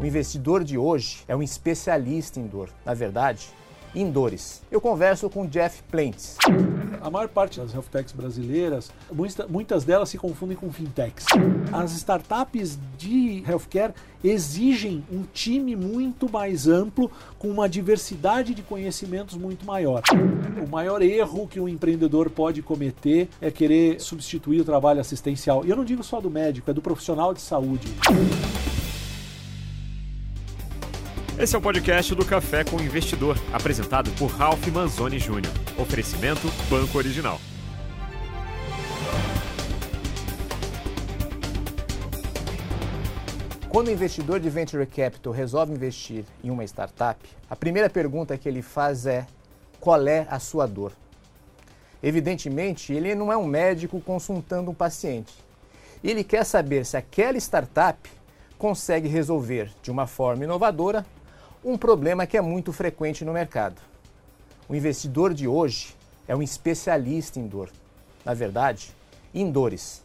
O investidor de hoje é um especialista em dor. Na verdade, em dores. Eu converso com Jeff Plentes. A maior parte das health techs brasileiras, muitas delas se confundem com fintechs. As startups de healthcare exigem um time muito mais amplo, com uma diversidade de conhecimentos muito maior. O maior erro que um empreendedor pode cometer é querer substituir o trabalho assistencial. E eu não digo só do médico, é do profissional de saúde. Esse é o podcast do Café com Investidor, apresentado por Ralph Manzoni Jr. Oferecimento Banco Original. Quando o investidor de venture capital resolve investir em uma startup, a primeira pergunta que ele faz é: qual é a sua dor? Evidentemente, ele não é um médico consultando um paciente. Ele quer saber se aquela startup consegue resolver de uma forma inovadora um problema que é muito frequente no mercado. O investidor de hoje é um especialista em dor. Na verdade, em dores.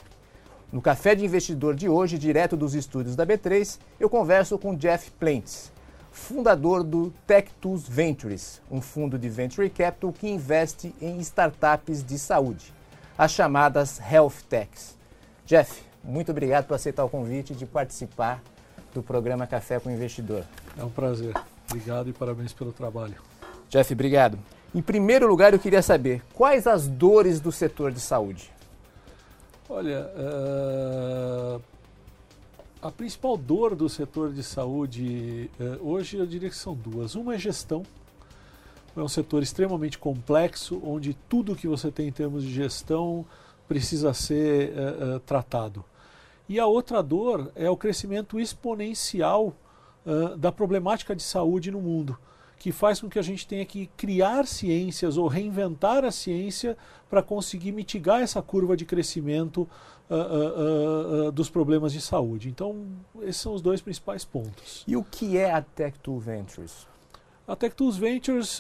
No Café de Investidor de hoje, direto dos estúdios da B3, eu converso com Jeff Plentes, fundador do Tech Tools Ventures, um fundo de venture capital que investe em startups de saúde, as chamadas Health Techs. Jeff, muito obrigado por aceitar o convite de participar do programa Café com o Investidor. É um prazer. Obrigado e parabéns pelo trabalho. Jeff, obrigado. Em primeiro lugar, eu queria saber quais as dores do setor de saúde? Olha, uh, a principal dor do setor de saúde uh, hoje eu diria que são duas. Uma é gestão. É um setor extremamente complexo, onde tudo que você tem em termos de gestão precisa ser uh, tratado. E a outra dor é o crescimento exponencial uh, da problemática de saúde no mundo, que faz com que a gente tenha que criar ciências ou reinventar a ciência para conseguir mitigar essa curva de crescimento uh, uh, dos problemas de saúde. Então, esses são os dois principais pontos. E o que é a Tech2 Ventures? A Tech2 Ventures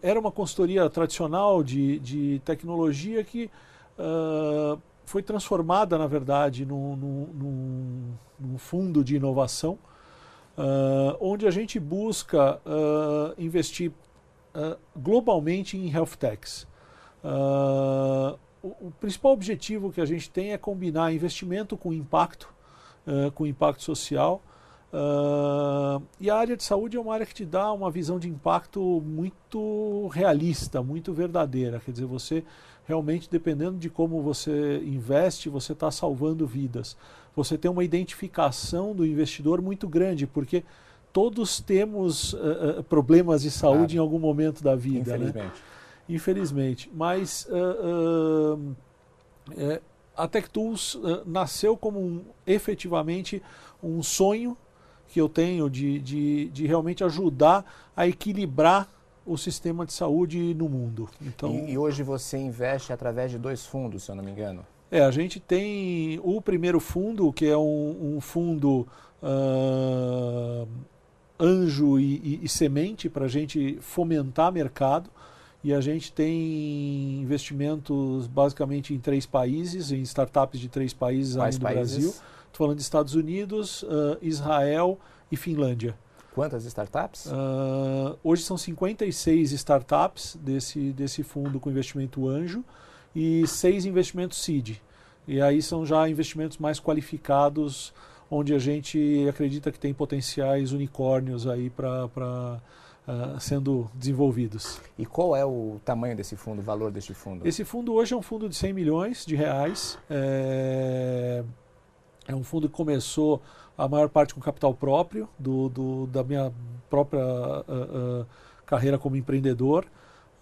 era uma consultoria tradicional de, de tecnologia que foi transformada, na verdade, num, num, num fundo de inovação, uh, onde a gente busca uh, investir uh, globalmente em health techs. O, o, principal objetivo que a gente tem é combinar investimento com impacto, com impacto social. e a área de saúde é uma área que te dá uma visão de impacto muito realista, muito verdadeira. Quer dizer, você realmente dependendo de como você investe, você está salvando vidas. Você tem uma identificação do investidor muito grande, porque todos temos uh, uh, problemas de saúde claro. em algum momento da vida. Infelizmente. Né? Infelizmente. Mas uh, é, a TechTools nasceu como um, efetivamente um sonho que eu tenho de, de, de realmente ajudar a equilibrar o sistema de saúde no mundo. Então, e, e, hoje você investe através de dois fundos, se eu não me engano? É, a gente tem o primeiro fundo, que é um, um fundo uh, anjo e, e, e semente para a gente fomentar mercado. E a gente tem investimentos basicamente em três países, em startups de três países Quais além do países? Brasil. Estou falando de Estados Unidos, uh, Israel e Finlândia. Quantas startups? Uh, hoje são 56 startups desse, desse fundo com investimento anjo e seis investimentos seed. E aí são já investimentos mais qualificados, onde a gente acredita que tem potenciais unicórnios aí para uh, ah, sendo desenvolvidos. E qual é o tamanho desse fundo, o valor desse fundo? Esse fundo hoje é um fundo de 100 milhões de reais. É, é um fundo que começou a maior parte com capital próprio, do, do da minha própria uh, uh, carreira como empreendedor,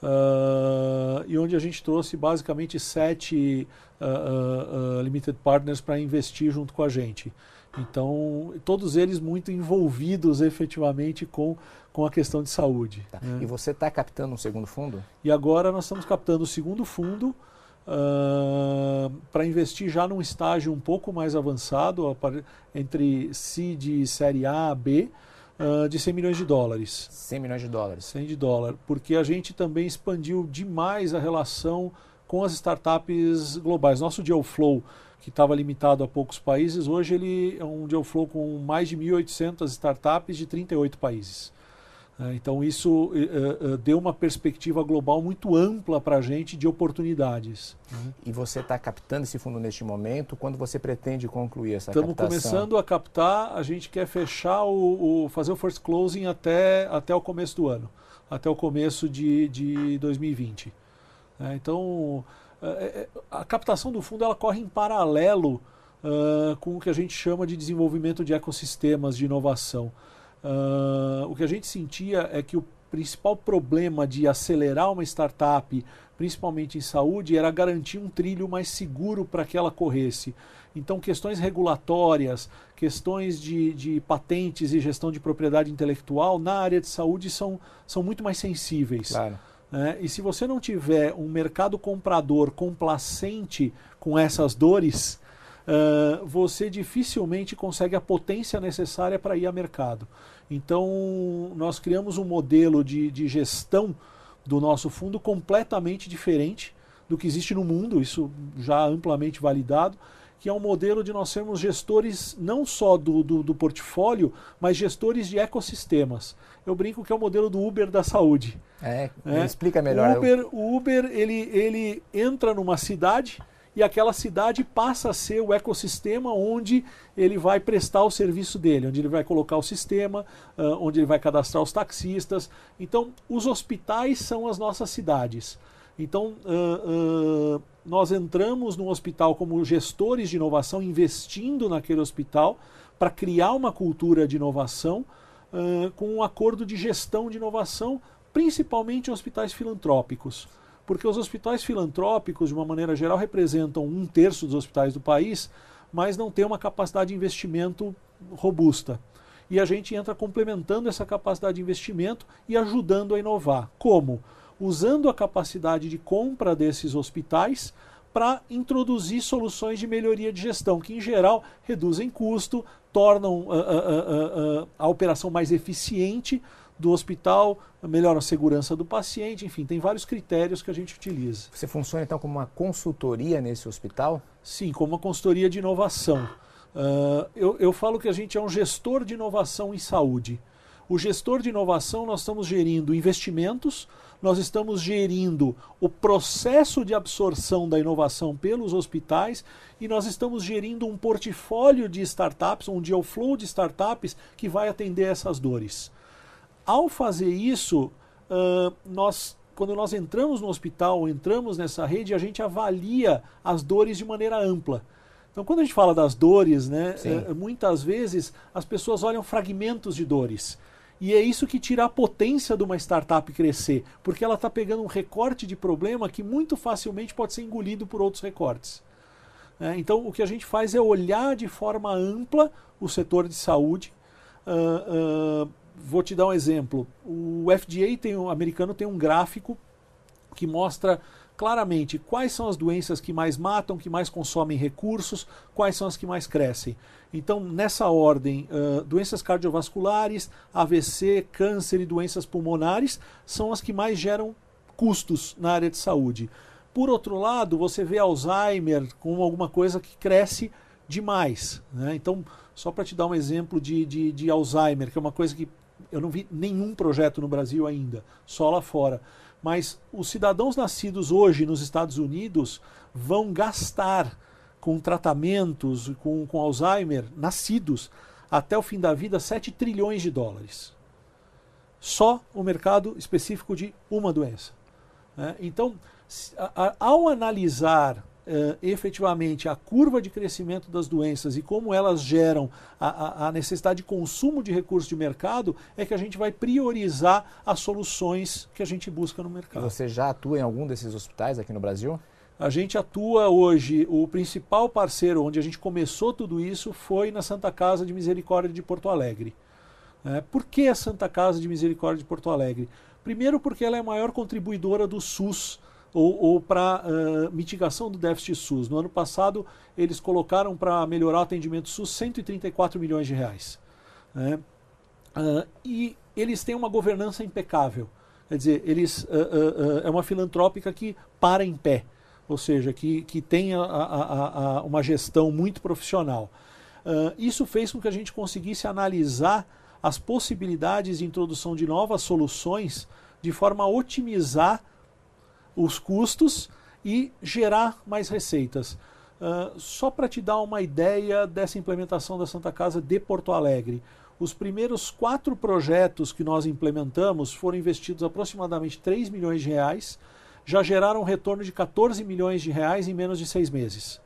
uh, e onde a gente trouxe basicamente sete limited partners para investir junto com a gente. Então, todos eles muito envolvidos efetivamente com, com a questão de saúde. Tá. Né? E você está captando um segundo fundo? E agora nós estamos captando o segundo fundo, Uh, para investir já num estágio um pouco mais avançado, entre seed e série A, B, uh, de 100 milhões de dólares. 100 milhões de dólares. 100 de dólar, porque a gente também expandiu demais a relação com as startups globais. Nosso deal flow, que estava limitado a poucos países, hoje ele é um deal flow com mais de 1.800 startups de 38 países. É, então isso uh, uh, deu uma perspectiva global muito ampla para a gente de oportunidades. Né? E você está captando esse fundo neste momento? Quando você pretende concluir essa Estamos captação? Estamos começando a captar. A gente quer fechar o, o, fazer o first closing até até o começo do ano, até o começo de, de 2020. É, então a captação do fundo ela corre em paralelo com o que a gente chama de desenvolvimento de ecossistemas de inovação. Uh, o que a gente sentia é que o principal problema de acelerar uma startup, principalmente em saúde, era garantir um trilho mais seguro para que ela corresse. Então, questões regulatórias, questões de, de, patentes e gestão de propriedade intelectual na área de saúde são, são muito mais sensíveis. Claro. É, e se você não tiver um mercado comprador complacente com essas dores, uh, você dificilmente consegue a potência necessária para ir a mercado. Então, nós criamos um modelo de, de gestão do nosso fundo completamente diferente do que existe no mundo, isso já amplamente validado, que é um modelo de nós sermos gestores não só do, do, do, portfólio, mas gestores de ecossistemas. Eu brinco que é o modelo do Uber da saúde. É, é. explica melhor. O Uber, o Uber ele, ele entra numa cidade, e aquela cidade passa a ser o ecossistema onde ele vai prestar o serviço dele, onde ele vai colocar o sistema, uh, onde ele vai cadastrar os taxistas. Então, os hospitais são as nossas cidades. Então, uh, uh, nós entramos no hospital como gestores de inovação, investindo naquele hospital para criar uma cultura de inovação com um acordo de gestão de inovação, principalmente em hospitais filantrópicos porque os hospitais filantrópicos, de uma maneira geral, representam um terço dos hospitais do país, mas não têm uma capacidade de investimento robusta. E a gente entra complementando essa capacidade de investimento e ajudando a inovar. Como? Usando a capacidade de compra desses hospitais para introduzir soluções de melhoria de gestão, que em geral reduzem custo, tornam uh, uh, uh, a operação mais eficiente, do hospital, melhora a segurança do paciente, enfim, tem vários critérios que a gente utiliza. Você funciona então como uma consultoria nesse hospital? Sim, como uma consultoria de inovação. Uh, eu, eu falo que a gente é um gestor de inovação em saúde. O gestor de inovação, nós estamos gerindo investimentos, nós estamos gerindo o processo de absorção da inovação pelos hospitais e nós estamos gerindo um portfólio de startups, um deal flow de startups que vai atender essas dores. Ao fazer isso, uh, nós, quando nós entramos no hospital, entramos nessa rede, a gente avalia as dores de maneira ampla. Então, quando a gente fala das dores, né, muitas vezes as pessoas olham fragmentos de dores. E é isso que tira a potência de uma startup crescer, porque ela está pegando um recorte de problema que muito facilmente pode ser engolido por outros recortes. É, então, o que a gente faz é olhar de forma ampla o setor de saúde, uh, uh, vou te dar um exemplo. O FDA tem, o americano tem um gráfico que mostra claramente quais são as doenças que mais matam, que mais consomem recursos, quais são as que mais crescem. Então, nessa ordem, uh, doenças cardiovasculares, AVC, câncer e doenças pulmonares são as que mais geram custos na área de saúde. Por outro lado, você vê Alzheimer como alguma coisa que cresce demais. Né? Então, só para te dar um exemplo de, de, de Alzheimer, que é uma coisa que eu não vi nenhum projeto no Brasil ainda, só lá fora. Mas os cidadãos nascidos hoje nos Estados Unidos vão gastar com tratamentos, com, com Alzheimer, nascidos, até o fim da vida, 7 trilhões de dólares. Só o mercado específico de uma doença. Né? Então, ao analisar uh, efetivamente a curva de crescimento das doenças e como elas geram a, a, necessidade de consumo de recursos de mercado, é que a gente vai priorizar as soluções que a gente busca no mercado. Você já atua em algum desses hospitais aqui no Brasil? A gente atua hoje, o principal parceiro onde a gente começou tudo isso foi na Santa Casa de Misericórdia de Porto Alegre. É, por que a Santa Casa de Misericórdia de Porto Alegre? Primeiro, porque ela é a maior contribuidora do SUS ou, ou para uh, mitigação do déficit SUS. No ano passado, eles colocaram para melhorar o atendimento SUS 134 milhões de reais. Né? Uh, e eles têm uma governança impecável. Quer dizer, eles uh, é uma filantrópica que para em pé. ou seja, que, que tenha a, a, a, uma gestão muito profissional. Isso fez com que a gente conseguisse analisar as possibilidades de introdução de novas soluções de forma a otimizar os custos e gerar mais receitas. Uh, só para te dar uma ideia dessa implementação da Santa Casa de Porto Alegre, os primeiros quatro projetos que nós implementamos foram investidos aproximadamente 3 milhões de reais, já geraram um retorno de 14 milhões de reais em menos de seis meses.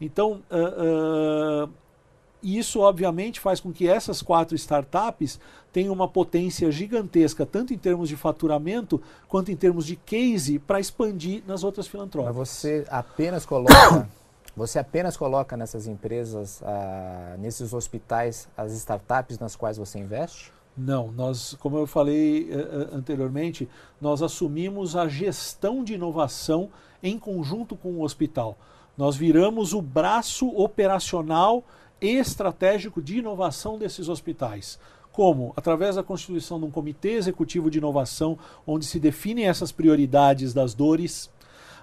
Então, uh, uh, isso obviamente faz com que essas quatro startups tenham uma potência gigantesca, tanto em termos de faturamento quanto em termos de case, para expandir nas outras filantrópicas. Mas você apenas coloca, você apenas coloca nessas empresas, ah, nesses hospitais, as startups nas quais você investe? Não, nós, como eu falei uh, anteriormente, nós assumimos a gestão de inovação em conjunto com o hospital. Nós viramos o braço operacional e estratégico de inovação desses hospitais. Como? Através da constituição de um comitê executivo de inovação, onde se definem essas prioridades das dores,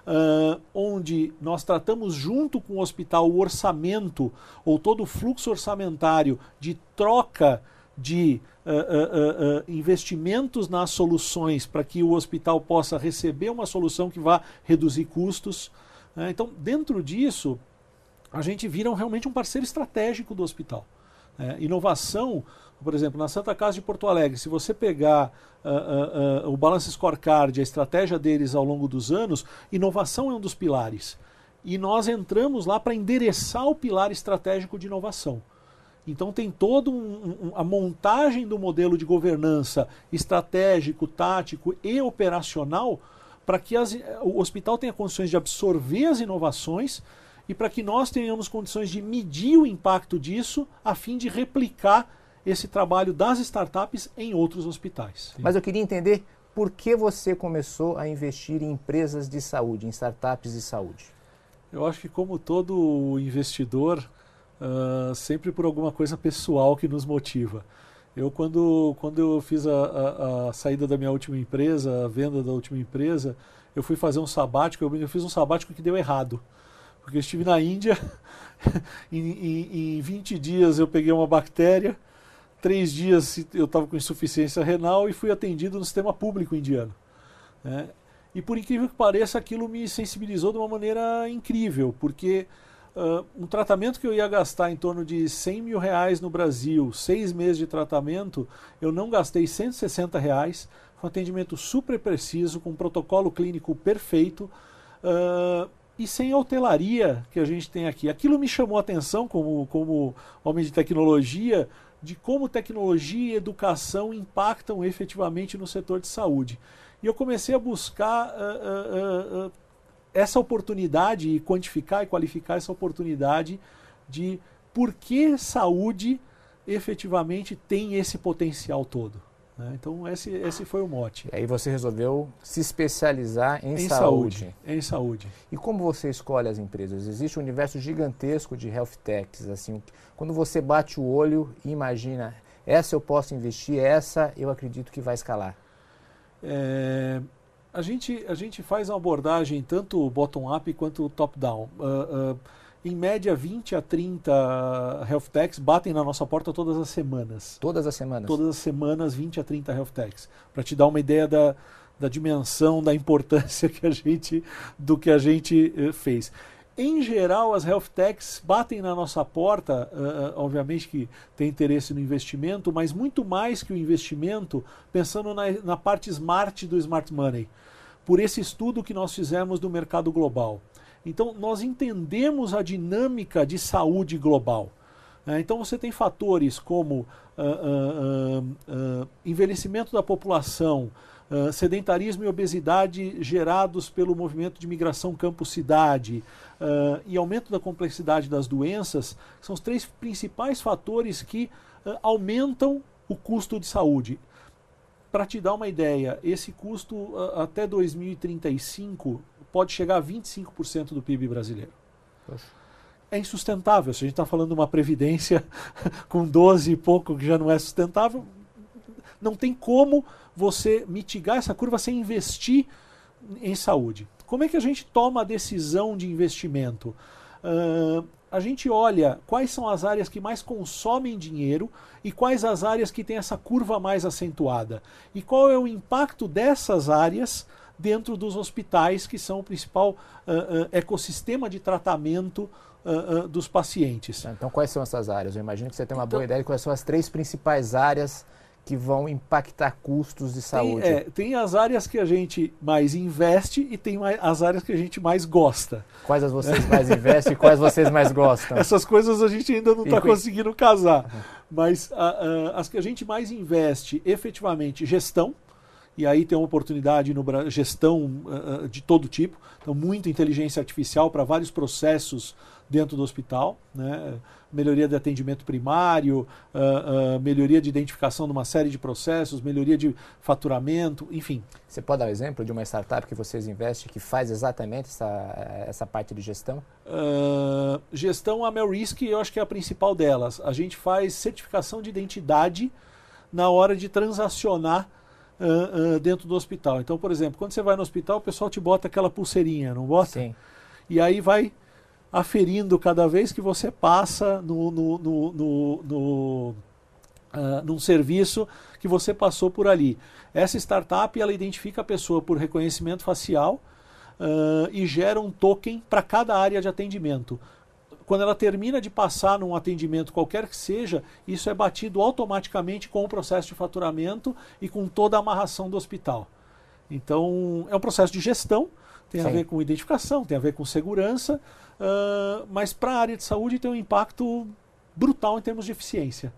uh, onde nós tratamos junto com o hospital o orçamento ou todo o fluxo orçamentário de troca de uh, uh, uh, investimentos nas soluções para que o hospital possa receber uma solução que vá reduzir custos. Né? então, dentro disso, a gente vira realmente um parceiro estratégico do hospital. É, inovação, por exemplo, na Santa Casa de Porto Alegre, se você pegar o Balance Scorecard, a estratégia deles ao longo dos anos, inovação é um dos pilares. E nós entramos lá para endereçar o pilar estratégico de inovação. Então tem toda um, um, a montagem do modelo de governança estratégico, tático e operacional para que as, o hospital tenha condições de absorver as inovações e para que nós tenhamos condições de medir o impacto disso a fim de replicar esse trabalho das startups em outros hospitais. Mas eu queria entender por que você começou a investir em empresas de saúde, em startups de saúde. Eu acho que como todo investidor, uh, sempre por alguma coisa pessoal que nos motiva. Eu, quando, quando eu fiz a, a, a, saída da minha última empresa, a venda da última empresa, eu fui fazer um sabático, eu, eu fiz um sabático que deu errado. Porque eu estive na Índia, em, em, em 20 dias eu peguei uma bactéria, três dias eu estava com insuficiência renal e fui atendido no sistema público indiano. Né? E por incrível que pareça, aquilo me sensibilizou de uma maneira incrível, porque Uh, um tratamento que eu ia gastar em torno de 100 mil reais no Brasil, seis meses de tratamento, eu não gastei 160 reais. Foi um atendimento super preciso, com um protocolo clínico perfeito uh, e sem hotelaria que a gente tem aqui. Aquilo me chamou a atenção como, como homem de tecnologia, de como tecnologia e educação impactam efetivamente no setor de saúde. E eu comecei a buscar uh, essa oportunidade e quantificar e qualificar essa oportunidade de por que saúde efetivamente tem esse potencial todo. Né? Então esse, esse foi o mote. E aí você resolveu se especializar em, em saúde. saúde. Em saúde. E como você escolhe as empresas? Existe um universo gigantesco de health techs. Assim, quando você bate o olho e imagina, essa eu posso investir, essa eu acredito que vai escalar. É, a gente, a gente faz uma abordagem tanto bottom-up quanto top-down. Uh, uh, em média, 20 a 30 health techs batem na nossa porta todas as semanas. Todas as semanas? Todas as semanas, 20 a 30 health techs. Para te dar uma ideia da, da dimensão, da importância que a gente, do que a gente uh, fez. Em geral, as health techs batem na nossa porta, uh, obviamente que tem interesse no investimento, mas muito mais que o investimento, pensando na, na parte smart do smart money, por esse estudo que nós fizemos do mercado global. Então, nós entendemos a dinâmica de saúde global. Uh, então, você tem fatores como uh, envelhecimento da população, sedentarismo e obesidade gerados pelo movimento de migração campo-cidade, e aumento da complexidade das doenças são os três principais fatores que aumentam o custo de saúde. Para te dar uma ideia, esse custo até 2035 pode chegar a 25% do PIB brasileiro. É insustentável. Se a gente está falando de uma previdência com 12 e pouco que já não é sustentável, não tem como você mitigar essa curva sem investir em saúde. como é que a gente toma a decisão de investimento? Uh, a gente olha quais são as áreas que mais consomem dinheiro e quais as áreas que têm essa curva mais acentuada. E qual é o impacto dessas áreas dentro dos hospitais, que são o principal uh, uh, ecossistema de tratamento uh, dos pacientes. Então, quais são essas áreas? Eu imagino que você tem uma então, boa ideia de quais são as três principais áreas que vão impactar custos de saúde. Tem, é, tem as áreas que a gente mais investe e tem mais, as áreas que a gente mais gosta. Quais as vocês mais investem e quais vocês mais gostam? Essas coisas a gente ainda não está conseguindo casar. Uhum. Mas as que a gente mais investe, efetivamente, gestão, e aí tem uma oportunidade no gestão uh, de todo tipo, então muita inteligência artificial para vários processos dentro do hospital, né? melhoria de atendimento primário, uh, uh, melhoria de identificação de uma série de processos, melhoria de faturamento, enfim. Você pode dar um exemplo de uma startup que vocês investem que faz exatamente essa, essa parte de gestão? Uh, gestão, a Melrisk, eu acho que é a principal delas. A gente faz certificação de identidade na hora de transacionar Uh, uh, dentro do hospital. Então, por exemplo, quando você vai no hospital, o pessoal te bota aquela pulseirinha, não bota? Sim. E aí vai aferindo cada vez que você passa no, no, no, no, no uh, num serviço que você passou por ali. Essa startup ela identifica a pessoa por reconhecimento facial uh, e gera um token para cada área de atendimento. Quando ela termina de passar num atendimento qualquer que seja, isso é batido automaticamente com o processo de faturamento e com toda a amarração do hospital. Então, é um processo de gestão, tem Sim. a ver com identificação, tem a ver com segurança, uh, mas para a área de saúde tem um impacto brutal em termos de eficiência.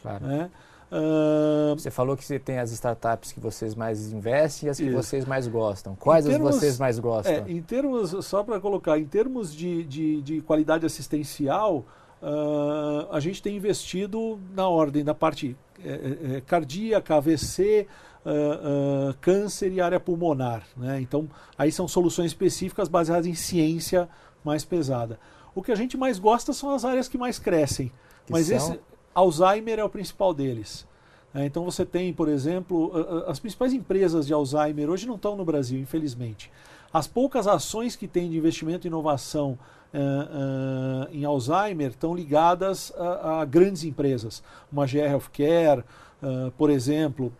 Claro. Né? Uh, você falou que você tem as startups que vocês mais investem e as que isso. vocês mais gostam. Quais termos, as vocês mais gostam? É, em termos, só para colocar, em termos de, de, de qualidade assistencial, uh, a gente tem investido na ordem da parte é, é, cardíaca, AVC, uh, uh, câncer e área pulmonar. Né? Então, aí são soluções específicas baseadas em ciência mais pesada. O que a gente mais gosta são as áreas que mais crescem. Que mas são? esse Alzheimer é o principal deles. É, então você tem, por exemplo, as principais empresas de Alzheimer hoje não estão no Brasil, infelizmente. As poucas ações que tem de investimento e inovação uh, uh, em Alzheimer estão ligadas a, a, grandes empresas. Uma GR Healthcare, uh, por exemplo,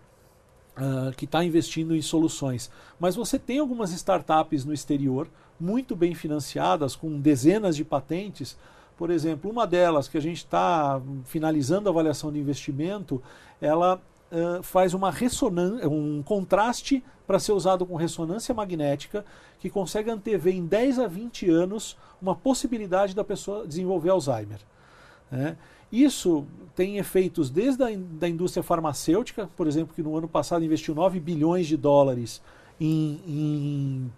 que está investindo em soluções. Mas você tem algumas startups no exterior muito bem financiadas, com dezenas de patentes. Por exemplo, uma delas que a gente está finalizando a avaliação de investimento, ela uh, faz uma um contraste para ser usado com ressonância magnética, que consegue antever em 10 a 20 anos uma possibilidade da pessoa desenvolver Alzheimer. Né? Isso tem efeitos desde a da indústria farmacêutica, por exemplo, que no ano passado investiu 9 bilhões de dólares em, em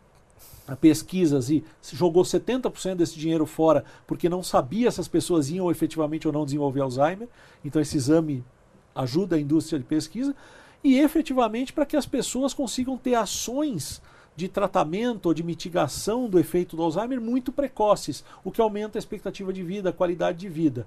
pesquisas e jogou 70% desse dinheiro fora porque não sabia se as pessoas iam efetivamente ou não desenvolver Alzheimer. Então esse exame ajuda a indústria de pesquisa e efetivamente para que as pessoas consigam ter ações de tratamento ou de mitigação do efeito do Alzheimer muito precoces, o que aumenta a expectativa de vida, a qualidade de vida.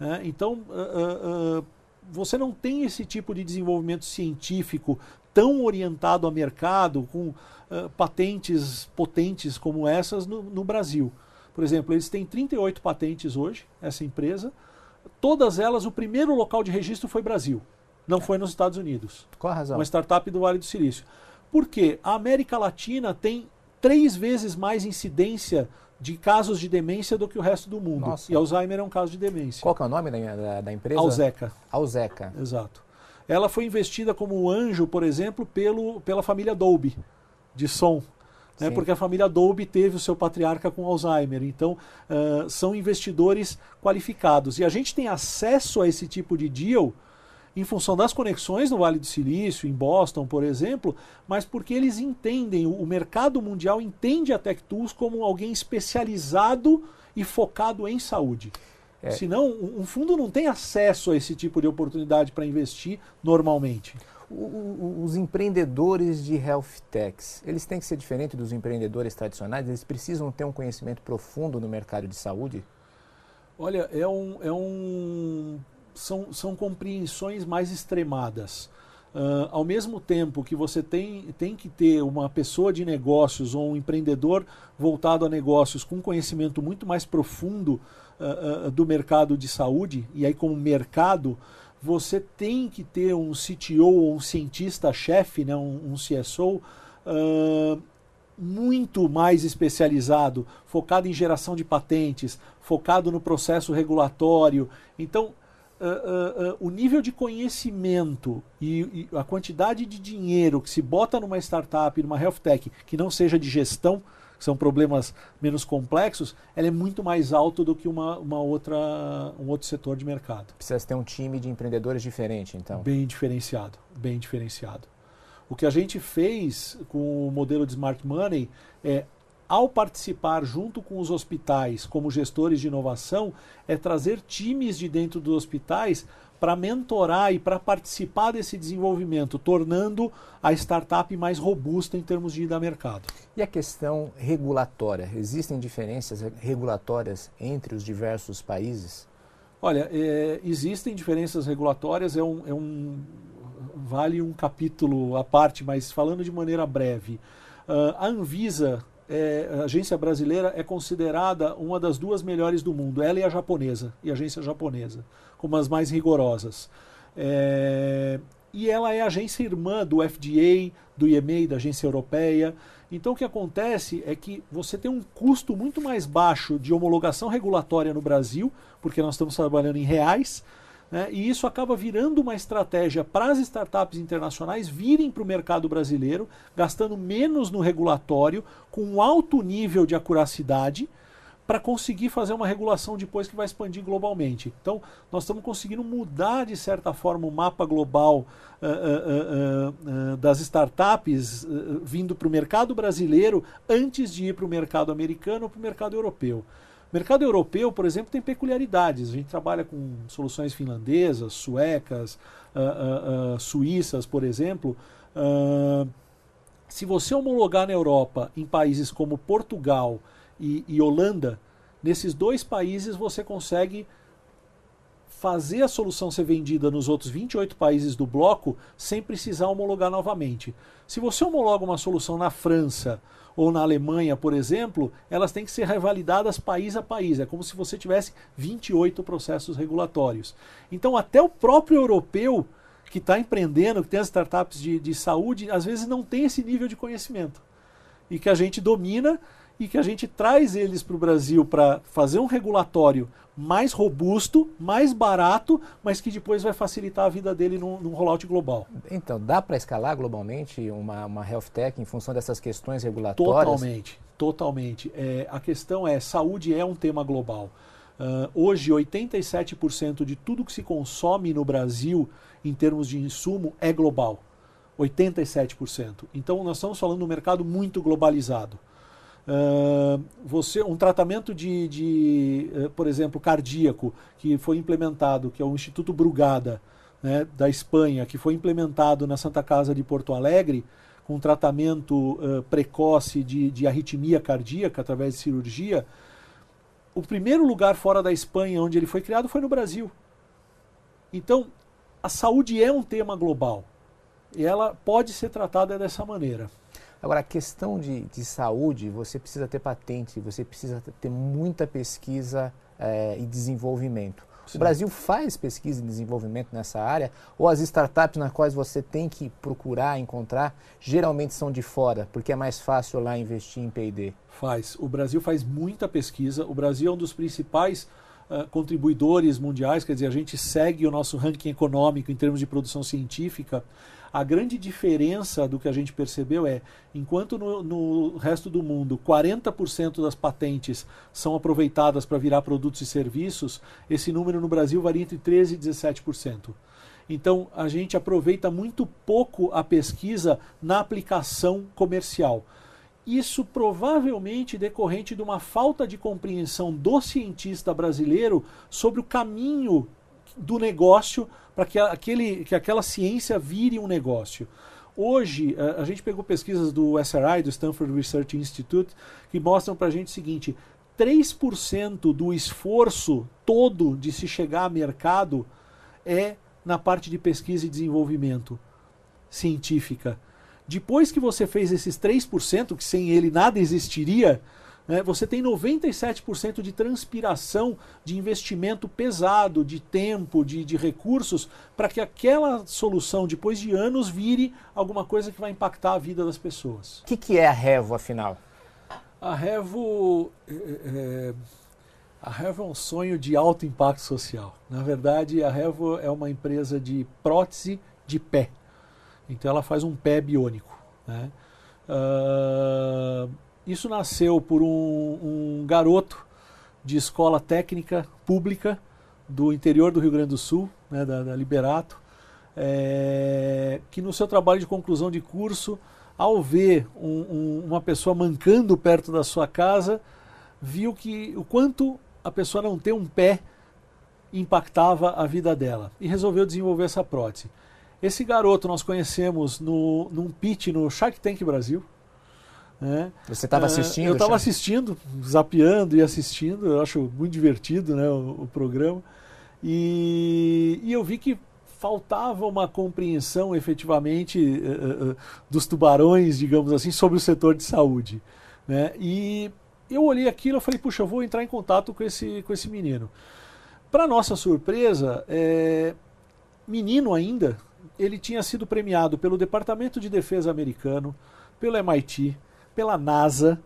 Né? Então, uh, uh, você não tem esse tipo de desenvolvimento científico tão orientado a mercado, com uh, patentes potentes como essas no, no, Brasil. Por exemplo, eles têm 38 patentes hoje, essa empresa. Todas elas, o primeiro local de registro foi Brasil, não foi nos Estados Unidos. Qual a razão? Uma startup do Vale do Silício. Porque a América Latina tem três vezes mais incidência de casos de demência do que o resto do mundo. Nossa. E Alzheimer é um caso de demência. Qual é o nome da, da, da empresa? Alzeca. Alzeca. Exato. Ela foi investida como anjo, por exemplo, pelo, pela família Dolby, de som. Né, porque a família Dolby teve o seu patriarca com Alzheimer. Então, uh, são investidores qualificados. E a gente tem acesso a esse tipo de deal em função das conexões no Vale do Silício, em Boston, por exemplo, mas porque eles entendem, o mercado mundial entende a Tech Tools como alguém especializado e focado em saúde. É. Senão, um fundo não tem acesso a esse tipo de oportunidade para investir normalmente. O, o, os empreendedores de health techs, eles têm que ser diferentes dos empreendedores tradicionais? Eles precisam ter um conhecimento profundo no mercado de saúde? Olha, é um, é um, são, são compreensões mais extremadas. Uh, ao mesmo tempo que você tem, tem que ter uma pessoa de negócios ou um empreendedor voltado a negócios com conhecimento muito mais profundo uh, uh, do mercado de saúde, e aí, como mercado, você tem que ter um CTO um cientista-chefe, né, um, um CSO, muito mais especializado, focado em geração de patentes, focado no processo regulatório. Então, uh, uh, uh, o nível de conhecimento e, e, a quantidade de dinheiro que se bota numa startup, numa health tech, que não seja de gestão, que são problemas menos complexos, ela é muito mais alto do que uma, uma outra, um outro setor de mercado. Precisa ter um time de empreendedores diferente, então. Bem diferenciado, bem diferenciado. O que a gente fez com o modelo de Smart Money é, ao participar junto com os hospitais como gestores de inovação, é trazer times de dentro dos hospitais para mentorar e para participar desse desenvolvimento, tornando a startup mais robusta em termos de ir a mercado. E a questão regulatória? Existem diferenças regulatórias entre os diversos países? Olha, é, existem diferenças regulatórias, é um, é um vale um capítulo à parte, mas falando de maneira breve. Uh, a Anvisa, é, a agência brasileira, é considerada uma das duas melhores do mundo, ela e a japonesa, e a agência japonesa, como as mais rigorosas. É, e ela é agência irmã do FDA, do EMA, da agência europeia. Então o que acontece é que você tem um custo muito mais baixo de homologação regulatória no Brasil, porque nós estamos trabalhando em reais, né? E isso acaba virando uma estratégia para as startups internacionais virem para o mercado brasileiro, gastando menos no regulatório, com um alto nível de acuracidade, para conseguir fazer uma regulação depois que vai expandir globalmente. Então, nós estamos conseguindo mudar, de certa forma, o mapa global uh, uh, uh, das startups vindo para o mercado brasileiro antes de ir para o mercado americano ou para o mercado europeu. O mercado europeu, por exemplo, tem peculiaridades. A gente trabalha com soluções finlandesas, suecas, uh, uh, suíças, por exemplo. se você homologar na Europa em países como Portugal e, e Holanda, nesses dois países você consegue fazer a solução ser vendida nos outros 28 países do bloco sem precisar homologar novamente. Se você homologa uma solução na França ou na Alemanha, por exemplo, elas têm que ser revalidadas país a país. É como se você tivesse 28 processos regulatórios. Então, até o próprio europeu que está empreendendo, que tem as startups de, de saúde, às vezes não tem esse nível de conhecimento. E que a gente domina e que a gente traz eles para o Brasil para fazer um regulatório mais robusto, mais barato, mas que depois vai facilitar a vida dele num, num rollout global. Então, dá para escalar globalmente uma, uma health tech em função dessas questões regulatórias? Totalmente, totalmente. É, a questão é, saúde é um tema global. Uh, hoje, 87% de tudo que se consome no Brasil em termos de insumo é global. 87%. Então, nós estamos falando de um mercado muito globalizado. Uh, você um tratamento de, de uh, por exemplo cardíaco que foi implementado que é o Instituto Brugada né, da Espanha que foi implementado na Santa Casa de Porto Alegre com tratamento uh, precoce de, de arritmia cardíaca através de cirurgia o primeiro lugar fora da Espanha onde ele foi criado foi no Brasil. Então a saúde é um tema global. E ela pode ser tratada dessa maneira Agora, a questão de, de saúde, você precisa ter patente, você precisa ter muita pesquisa é, e desenvolvimento. Sim. O Brasil faz pesquisa e desenvolvimento nessa área, ou as startups nas quais você tem que procurar, encontrar, geralmente são de fora, porque é mais fácil lá investir em PD? Faz. O Brasil faz muita pesquisa. O Brasil é um dos principais uh, contribuidores mundiais, quer dizer, a gente segue o nosso ranking econômico em termos de produção científica. A grande diferença do que a gente percebeu é, enquanto no, no resto do mundo 40% das patentes são aproveitadas para virar produtos e serviços, esse número no Brasil varia entre 13% e 17%. Então, a gente aproveita muito pouco a pesquisa na aplicação comercial. Isso provavelmente decorrente de uma falta de compreensão do cientista brasileiro sobre o caminho do negócio para que, aquele, que aquela ciência vire um negócio. Hoje, a, a gente pegou pesquisas do SRI, do Stanford Research Institute, que mostram para a gente o seguinte: 3% do esforço todo de se chegar a mercado é na parte de pesquisa e desenvolvimento. científica. Depois que você fez esses 3%, que sem ele nada existiria, né, você tem 97% de transpiração de investimento pesado, de tempo, de, de recursos, para que aquela solução, depois de anos, vire alguma coisa que vai impactar a vida das pessoas. O que, que é a Revo, afinal? A Revo, é, é, a Revo é um sonho de alto impacto social. Na verdade, a Revo é uma empresa de prótese de pé. Então, ela faz um pé biônico. Né? Uh, isso nasceu por um, um garoto de escola técnica pública do interior do Rio Grande do Sul, né, da, da Liberato, é, que no seu trabalho de conclusão de curso, ao ver um, um, uma pessoa mancando perto da sua casa, viu que o quanto a pessoa não ter um pé impactava a vida dela e resolveu desenvolver essa prótese. Esse garoto nós conhecemos no, num pitch no Shark Tank Brasil, né? Você estava assistindo? eu estava assistindo, zapeando e assistindo, eu acho muito divertido né, o, o programa. E, e, eu vi que faltava uma compreensão efetivamente uh, uh, dos tubarões, digamos assim, sobre o setor de saúde. Né? E eu olhei aquilo e falei, puxa, eu vou entrar em contato com esse, com esse menino. Para nossa surpresa, é, menino ainda, ele tinha sido premiado pelo Departamento de Defesa americano, pelo MIT, pela NASA,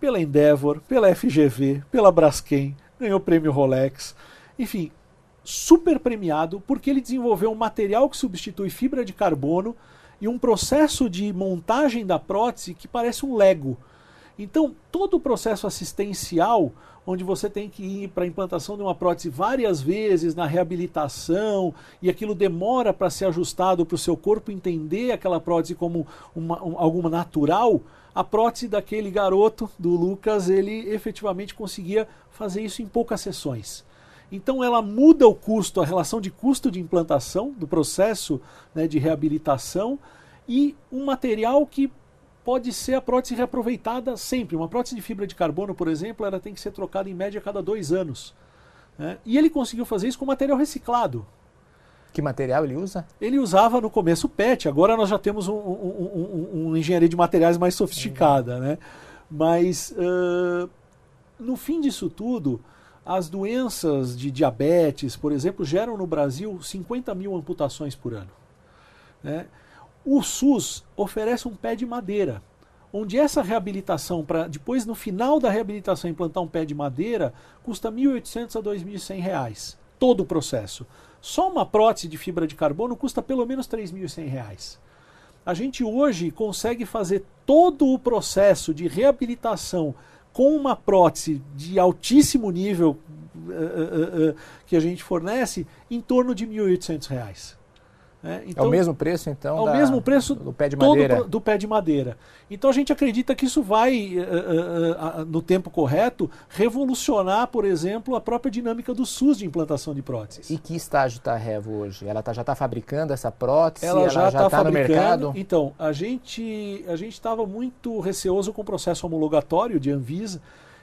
pela Endeavor, pela FGV, pela Braskem, ganhou o prêmio Rolex. Enfim, super premiado porque ele desenvolveu um material que substitui fibra de carbono e um processo de montagem da prótese que parece um Lego. Então, todo o processo assistencial, onde você tem que ir para a implantação de uma prótese várias vezes na reabilitação, e aquilo demora para ser ajustado para o seu corpo entender aquela prótese como uma, um, alguma natural, a prótese daquele garoto, do Lucas, ele efetivamente conseguia fazer isso em poucas sessões. Então ela muda o custo, a relação de custo de implantação do processo né, de reabilitação e um material que pode ser a prótese reaproveitada sempre. Uma prótese de fibra de carbono, por exemplo, ela tem que ser trocada em média a cada dois anos. Né? E ele conseguiu fazer isso com material reciclado. Que material ele usa? Ele usava no começo PET, agora nós já temos um, um, um, um engenharia de materiais mais sofisticada. Né? Mas, uh, no fim disso tudo, as doenças de diabetes, por exemplo, geram no Brasil 50 mil amputações por ano. Né? O SUS oferece um pé de madeira, onde essa reabilitação, para depois no final da reabilitação implantar um pé de madeira, custa R$ 1.800 a R$ 2.100, todo o processo. Só uma prótese de fibra de carbono custa pelo menos R$ 3.100. A gente hoje consegue fazer todo o processo de reabilitação com uma prótese de altíssimo nível uh, uh, uh, que a gente fornece em torno de R$ 1.800. É, então, é o mesmo preço, então, é o da, mesmo preço do pé de madeira. do pé de madeira. Então a gente acredita que isso vai, uh, uh, uh, no tempo correto, revolucionar, por exemplo, a própria dinâmica do SUS de implantação de próteses. E que estágio está a Revo hoje? Ela tá, já está fabricando essa prótese? Ela, ela já está tá no mercado? Então, a gente a estava muito receoso com o processo homologatório de Anvisa,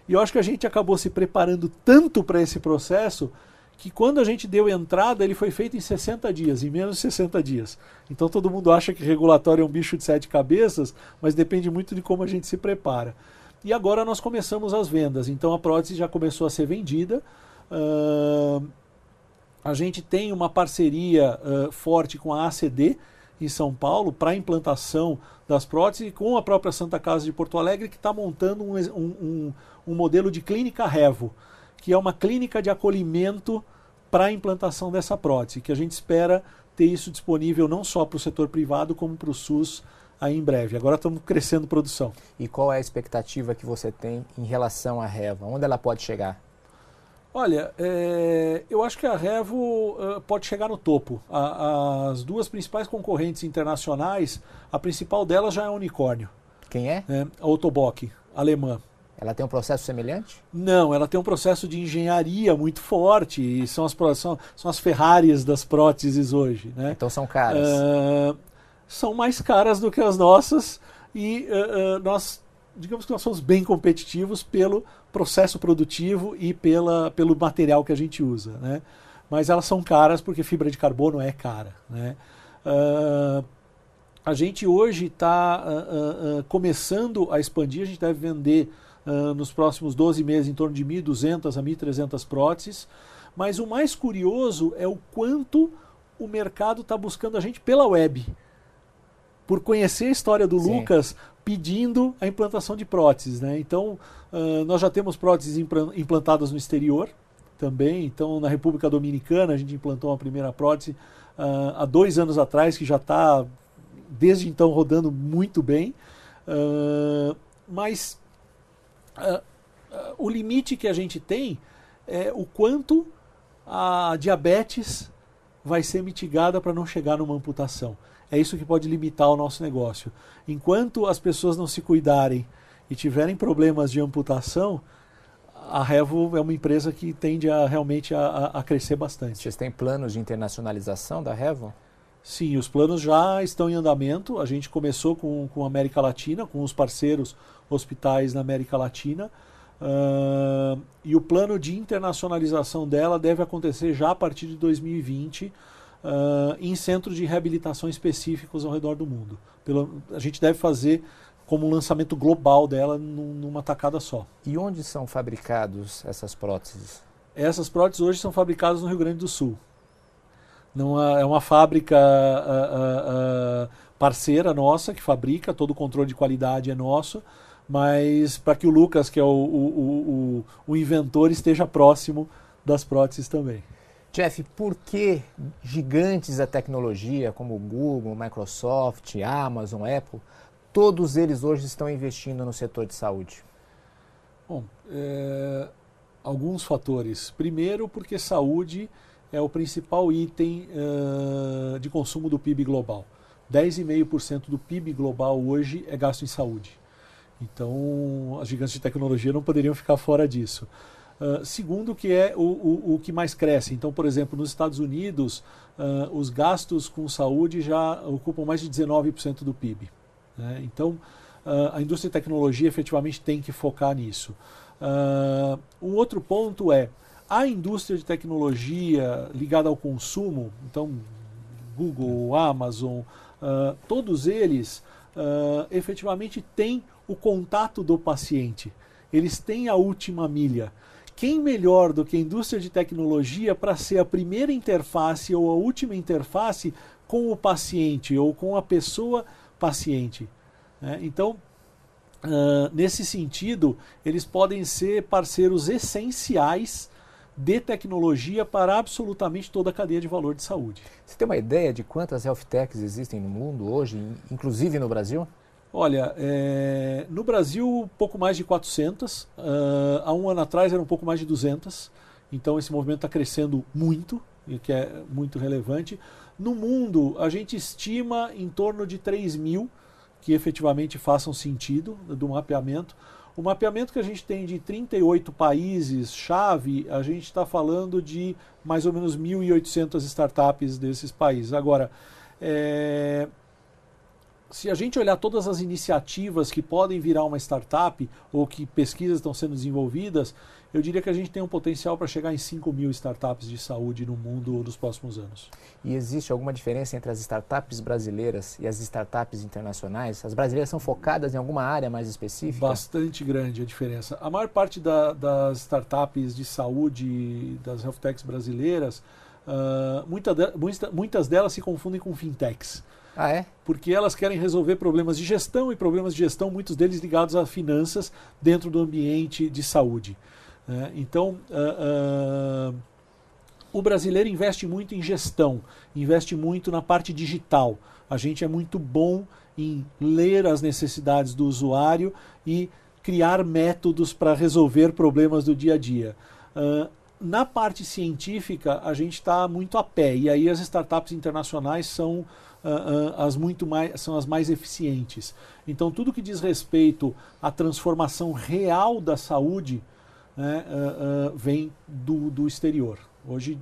e eu acho que a gente acabou se preparando tanto para esse processo que quando a gente deu entrada, ele foi feito em 60 dias, em menos de 60 dias. Então todo mundo acha que regulatório é um bicho de sete cabeças, mas depende muito de como a gente se prepara. E agora nós começamos as vendas, então a prótese já começou a ser vendida. Uh, a gente tem uma parceria uh, forte com a ACD em São Paulo para a implantação das próteses e com a própria Santa Casa de Porto Alegre, que está montando um, um, um modelo de clínica Revo que é uma clínica de acolhimento para a implantação dessa prótese, que a gente espera ter isso disponível não só para o setor privado, como para o SUS aí em breve. Agora estamos crescendo produção. E qual é a expectativa que você tem em relação à Reva? Onde ela pode chegar? Olha, é, eu acho que a Revo uh, pode chegar no topo. A, as duas principais concorrentes internacionais, a principal delas já é a Unicórnio. Quem é? é a Autobock, alemã. Ela tem um processo semelhante? Não, ela tem um processo de engenharia muito forte e são as, são, são as Ferraris das próteses hoje. Né? Então são caras? Uh, são mais caras do que as nossas e uh, uh, nós, digamos que nós somos bem competitivos pelo processo produtivo e pela, pelo material que a gente usa. Né? Mas elas são caras porque fibra de carbono é cara. Né? a gente hoje está começando a expandir, a gente deve vender nos próximos 12 meses em torno de 1.200 a 1.300 próteses, mas o mais curioso é o quanto o mercado está buscando a gente pela web. Por conhecer a história do Sim. Lucas pedindo a implantação de próteses. Né? Então, nós já temos próteses implantadas no exterior também. Então, na República Dominicana, a gente implantou uma primeira prótese há dois anos atrás, que já está desde então rodando muito bem, uh, mas uh, uh, o limite que a gente tem é o quanto a diabetes vai ser mitigada para não chegar numa amputação. É isso que pode limitar o nosso negócio. Enquanto as pessoas não se cuidarem e tiverem problemas de amputação, a Revo é uma empresa que tende a realmente a, a, crescer bastante. Vocês têm planos de internacionalização da Revo? Sim, os planos já estão em andamento. A gente começou com, com a América Latina, com os parceiros hospitais na América Latina. Uh, e o plano de internacionalização dela deve acontecer já a partir de 2020 uh, em centros de reabilitação específicos ao redor do mundo. Pelo, a gente deve fazer como um lançamento global dela num, numa tacada só. E onde são fabricados essas próteses? Essas próteses hoje são fabricadas no Rio Grande do Sul. Não é uma fábrica uh, uh, uh, parceira nossa que fabrica, todo o controle de qualidade é nosso, mas para que o Lucas, que é o, o, o, o inventor, esteja próximo das próteses também. Jeff, por que gigantes da tecnologia como Google, Microsoft, Amazon, Apple, todos eles hoje estão investindo no setor de saúde? Bom, é, alguns fatores. Primeiro, porque saúde é o principal item uh, de consumo do PIB global. 10,5% do PIB global hoje é gasto em saúde. Então, as gigantes de tecnologia não poderiam ficar fora disso. Uh, segundo, que é o, o, o, que mais cresce. Então, por exemplo, nos Estados Unidos, uh, os gastos com saúde já ocupam mais de 19% do PIB. Né? Então, uh, a indústria de tecnologia efetivamente tem que focar nisso. um outro ponto é a indústria de tecnologia ligada ao consumo, então Google, Amazon, uh, todos eles uh, efetivamente têm o contato do paciente. Eles têm a última milha. Quem melhor do que a indústria de tecnologia para ser a primeira interface ou a última interface com o paciente ou com a pessoa paciente? Né? Então, uh, nesse sentido, eles podem ser parceiros essenciais de tecnologia para absolutamente toda a cadeia de valor de saúde. Você tem uma ideia de quantas health techs existem no mundo hoje, inclusive no Brasil? Olha, é, no Brasil, pouco mais de 400. Uh, ah, há um ano atrás eram um pouco mais de 200. Então, esse movimento está crescendo muito, o que é muito relevante. No mundo, a gente estima em torno de 3 mil que efetivamente façam sentido do mapeamento. O mapeamento que a gente tem de 38 países chave, a gente está falando de mais ou menos 1.800 startups desses países. Agora, é, se a gente olhar todas as iniciativas que podem virar uma startup ou que pesquisas estão sendo desenvolvidas, eu diria que a gente tem um potencial para chegar em 5 mil startups de saúde no mundo nos próximos anos. E existe alguma diferença entre as startups brasileiras e as startups internacionais? As brasileiras são focadas em alguma área mais específica? Bastante grande a diferença. A maior parte da, das startups de saúde, das health techs brasileiras, uh, muita de, muitas delas se confundem com fintechs. Ah, é? Porque elas querem resolver problemas de gestão e problemas de gestão, muitos deles ligados a finanças dentro do ambiente de saúde. Né? Então, uh, uh, o brasileiro investe muito em gestão, investe muito na parte digital. A gente é muito bom em ler as necessidades do usuário e criar métodos para resolver problemas do dia a dia. Uh, na parte científica, a gente está muito a pé, e aí as startups internacionais são, uh, uh, as, muito mais, são as mais eficientes. Então, tudo que diz respeito à transformação real da saúde né, uh, uh, vem do, do exterior. Hoje,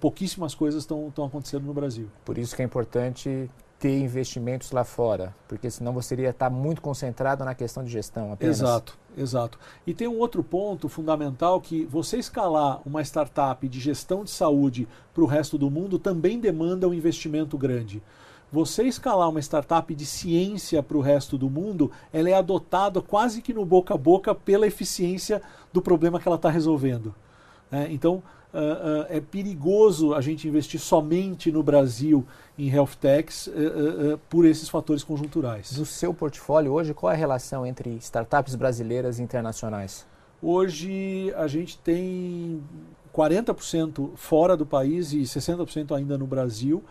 pouquíssimas coisas estão acontecendo no Brasil. Por isso que é importante ter investimentos lá fora, porque senão você iria estar muito concentrado na questão de gestão apenas. Exato, exato. E tem um outro ponto fundamental que você escalar uma startup de gestão de saúde para o resto do mundo também demanda um investimento grande. você escalar uma startup de ciência para o resto do mundo, ela é adotada quase que no boca a boca pela eficiência do problema que ela está resolvendo. Né? Então, uh, uh, é perigoso a gente investir somente no Brasil em health techs uh, por esses fatores conjunturais. Do seu portfólio hoje, qual é a relação entre startups brasileiras e internacionais? Hoje a gente tem 40% fora do país e 60% ainda no Brasil.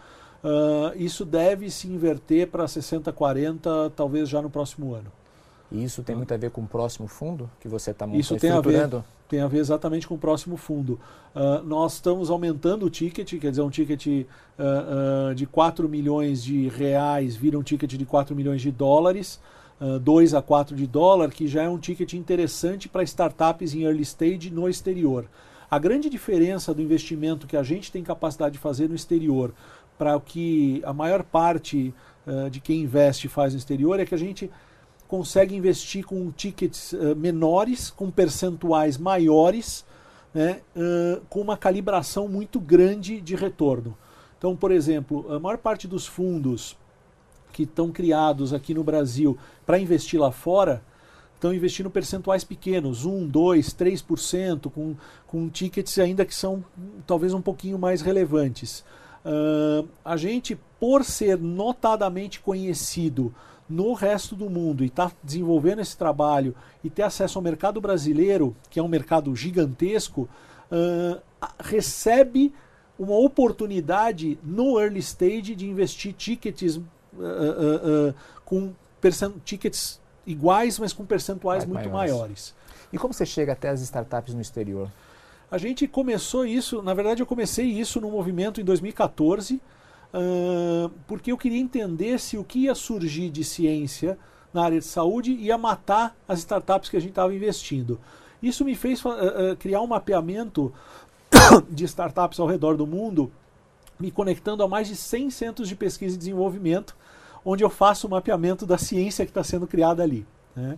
Uh, isso deve se inverter para 60-40, talvez já no próximo ano. E isso tem muito a ver com o próximo fundo que você está Isso tem a, ver, tem a ver exatamente com o próximo fundo. Uh, nós estamos aumentando o ticket, quer dizer, um ticket uh, uh, de 4 milhões de reais vira um ticket de 4 milhões de dólares, uh, 2 a 4 de dólar, que já é um ticket interessante para startups em early stage no exterior. A grande diferença do investimento que a gente tem capacidade de fazer no exterior para o que a maior parte de quem investe faz no exterior é que a gente consegue investir com tickets uh, menores, com percentuais maiores, né, uh, com uma calibração muito grande de retorno. Então, por exemplo, a maior parte dos fundos que estão criados aqui no Brasil para investir lá fora estão investindo percentuais pequenos, 1, 2, 3%, com, com tickets ainda que são talvez um pouquinho mais relevantes. Uh, a gente, por ser notadamente conhecido no resto do mundo e estar tá desenvolvendo esse trabalho e ter acesso ao mercado brasileiro, que é um mercado gigantesco, uh, recebe uma oportunidade no early stage de investir tickets uh, com tickets iguais, mas com percentuais Vai muito maiores. maiores. E como você chega até as startups no exterior? A gente começou isso, na verdade eu comecei isso no movimento em 2014, porque eu queria entender se o que ia surgir de ciência na área de saúde ia matar as startups que a gente estava investindo. Isso me fez uh, criar um mapeamento de startups ao redor do mundo, me conectando a mais de 100 centros de pesquisa e desenvolvimento, onde eu faço o mapeamento da ciência que está sendo criada ali. Né?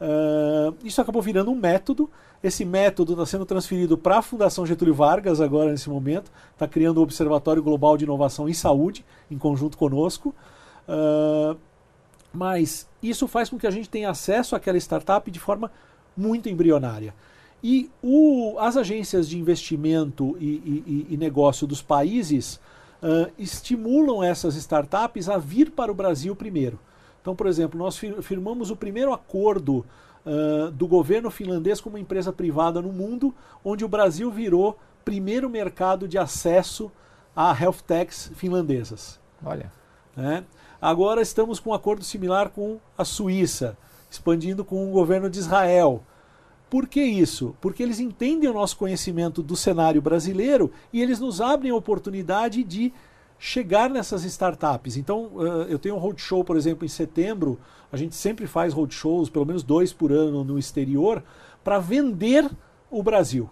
Uh, isso acabou virando um método. Esse método está sendo transferido para a Fundação Getúlio Vargas agora nesse momento. Está criando o Observatório Global de Inovação em Saúde, em conjunto conosco. Uh, mas isso faz com que a gente tenha acesso àquela startup de forma muito embrionária. E o, as agências de investimento e, e, e negócio dos países uh, estimulam essas startups a vir para o Brasil primeiro. Então, por exemplo, nós firmamos o primeiro acordo uh, do governo finlandês com uma empresa privada no mundo, onde o Brasil virou primeiro mercado de acesso a health techs finlandesas. Olha. Né? Agora estamos com um acordo similar com a Suíça, expandindo com o governo de Israel. Por que isso? Porque eles entendem o nosso conhecimento do cenário brasileiro e eles nos abrem a oportunidade de chegar nessas startups. Então, uh, eu tenho um roadshow, por exemplo, em setembro. A gente sempre faz roadshows, pelo menos dois por ano no exterior, para vender o Brasil.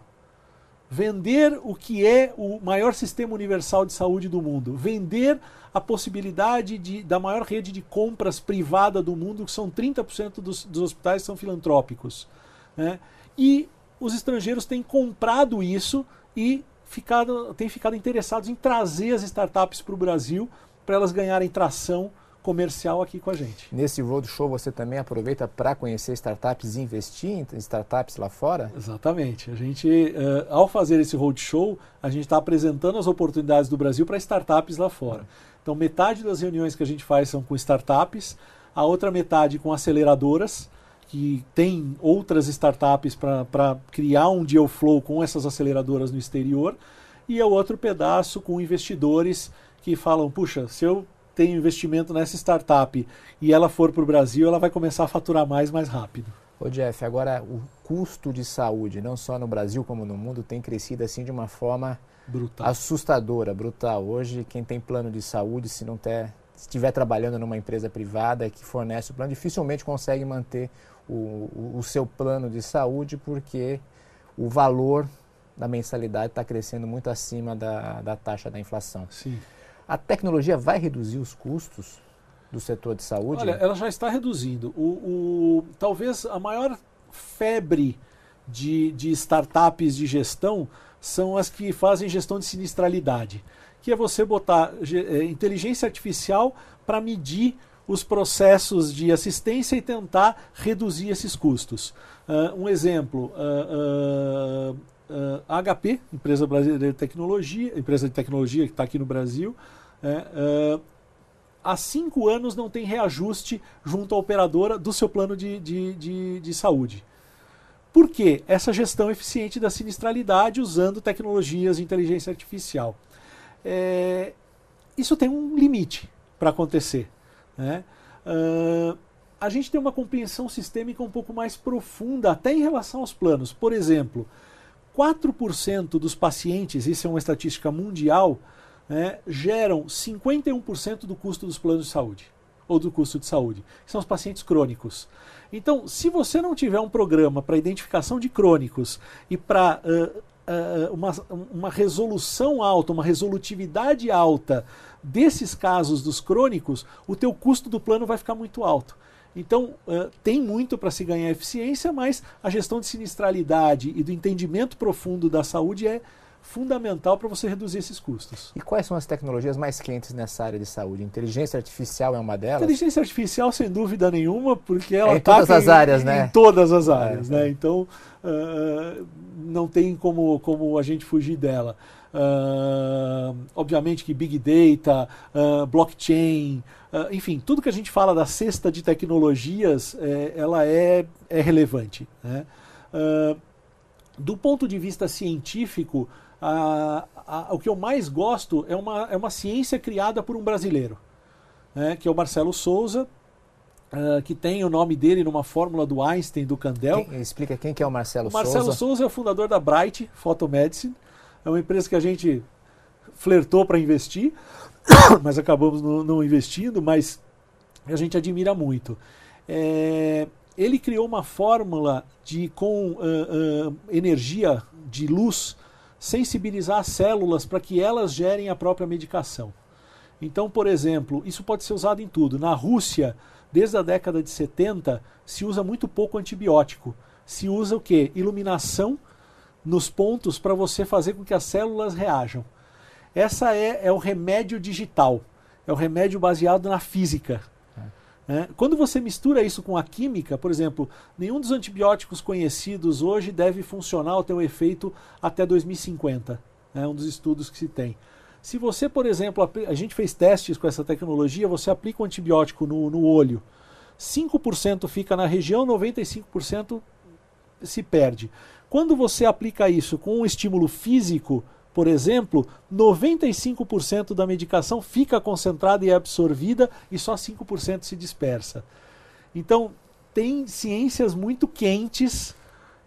Vender o que é o maior sistema universal de saúde do mundo. Vender a possibilidade de, da maior rede de compras privada do mundo, que são 30% dos, dos hospitais são filantrópicos. Né? E os estrangeiros têm comprado isso e ficado, têm ficado interessados em trazer as startups para o Brasil para elas ganharem tração comercial aqui com a gente. Nesse roadshow você também aproveita para conhecer startups e investir em startups lá fora? Exatamente. A gente, uh, ao fazer esse roadshow, a gente está apresentando as oportunidades do Brasil para startups lá fora. Então, metade das reuniões que a gente faz são com startups, a outra metade com aceleradoras, que tem outras startups para criar um deal flow com essas aceleradoras no exterior, e o outro pedaço com investidores que falam: puxa, se eu tenho investimento nessa startup e ela for para o Brasil, ela vai começar a faturar mais mais rápido. Ô Jeff, agora o custo de saúde, não só no Brasil como no mundo, tem crescido assim de uma forma brutal. assustadora, brutal. Hoje, quem tem plano de saúde, se não ter, estiver trabalhando numa empresa privada que fornece o plano, dificilmente consegue manter o, o, seu plano de saúde, porque o valor da mensalidade está crescendo muito acima da, da taxa da inflação. Sim. A tecnologia vai reduzir os custos do setor de saúde? Olha, ela já está reduzindo. O, o talvez a maior febre de, de startups de gestão são as que fazem gestão de sinistralidade que é você botar é, inteligência artificial para medir os processos de assistência e tentar reduzir esses custos. Uh, um exemplo, uh, uh, HP, empresa brasileira de tecnologia, empresa de tecnologia que está aqui no Brasil, é, há cinco anos não tem reajuste junto à operadora do seu plano de, de, de, de saúde. Por quê? Essa gestão eficiente da sinistralidade usando tecnologias de inteligência artificial. É, isso tem um limite para acontecer. Né? Uh, a gente tem uma compreensão sistêmica um pouco mais profunda, até em relação aos planos. Por exemplo, 4% dos pacientes, isso é uma estatística mundial, né, geram 51% do custo dos planos de saúde, ou do custo de saúde, que são os pacientes crônicos. Então, se você não tiver um programa para identificação de crônicos e para uh, uh, uma, uma resolução alta, uma resolutividade alta desses casos dos crônicos, o teu custo do plano vai ficar muito alto. Então, uh, tem muito para se ganhar eficiência, mas a gestão de sinistralidade e do entendimento profundo da saúde é fundamental para você reduzir esses custos. E quais são as tecnologias mais quentes nessa área de saúde? Inteligência artificial é uma delas? Inteligência artificial, sem dúvida nenhuma, porque ela é em todas as áreas, em, né? Em todas as áreas, é, né? É. Então, uh, não tem como, como a gente fugir dela. Uh, obviamente que Big Data, uh, blockchain, uh, enfim, tudo que a gente fala da cesta de tecnologias, é, ela é, é relevante. Né? do ponto de vista científico, o que eu mais gosto é uma, é uma ciência criada por um brasileiro, né? que é o Marcelo Souza, Uh, que tem o nome dele numa fórmula do Einstein, do Candel. Quem, explica quem que é o Marcelo, Souza. Marcelo Souza é o fundador da Bright Photomedicine. É uma empresa que a gente flertou para investir, mas acabamos não, não, investindo, mas a gente admira muito. É, ele criou uma fórmula de com uh, uh, energia de luz sensibilizar as células para que elas gerem a própria medicação. Então, por exemplo, isso pode ser usado em tudo. Na Rússia, desde a década de 70, se usa muito pouco antibiótico. Se usa o que? Iluminação nos pontos para você fazer com que as células reajam. Essa é, é o remédio digital, é o remédio baseado na física. É. Quando você mistura isso com a química, por exemplo, nenhum dos antibióticos conhecidos hoje deve funcionar o teu efeito até 2050. É um dos estudos que se tem. Se você, por exemplo, a gente fez testes com essa tecnologia, você aplica um antibiótico no, no olho, 5% fica na região, 95% se perde. Quando você aplica isso com um estímulo físico, por exemplo, 95% da medicação fica concentrada e é absorvida e só 5% se dispersa. Então, tem ciências muito quentes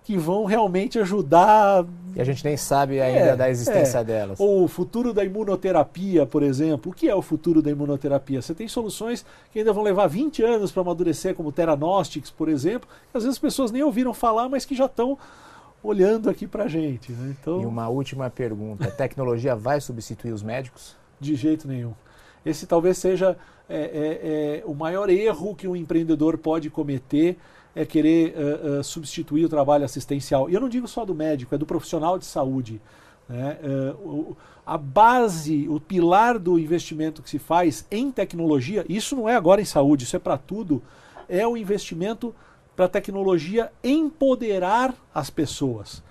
que vão realmente ajudar. E a gente nem sabe ainda é, da existência é. delas. Ou o futuro da imunoterapia, por exemplo. O que é o futuro da imunoterapia? Você tem soluções que ainda vão levar 20 anos para amadurecer, como Teranostics, por exemplo, que às vezes as pessoas nem ouviram falar, mas que já estão olhando aqui para a gente. Né? Então, e uma última pergunta: a tecnologia vai substituir os médicos? De jeito nenhum. Esse talvez seja é, é, é o maior erro que um empreendedor pode cometer é querer uh, uh, substituir o trabalho assistencial. E eu não digo só do médico, é do profissional de saúde. Né? Uh, a base, o pilar do investimento que se faz em tecnologia, isso não é agora em saúde, isso é para tudo, é o investimento para a tecnologia empoderar as pessoas.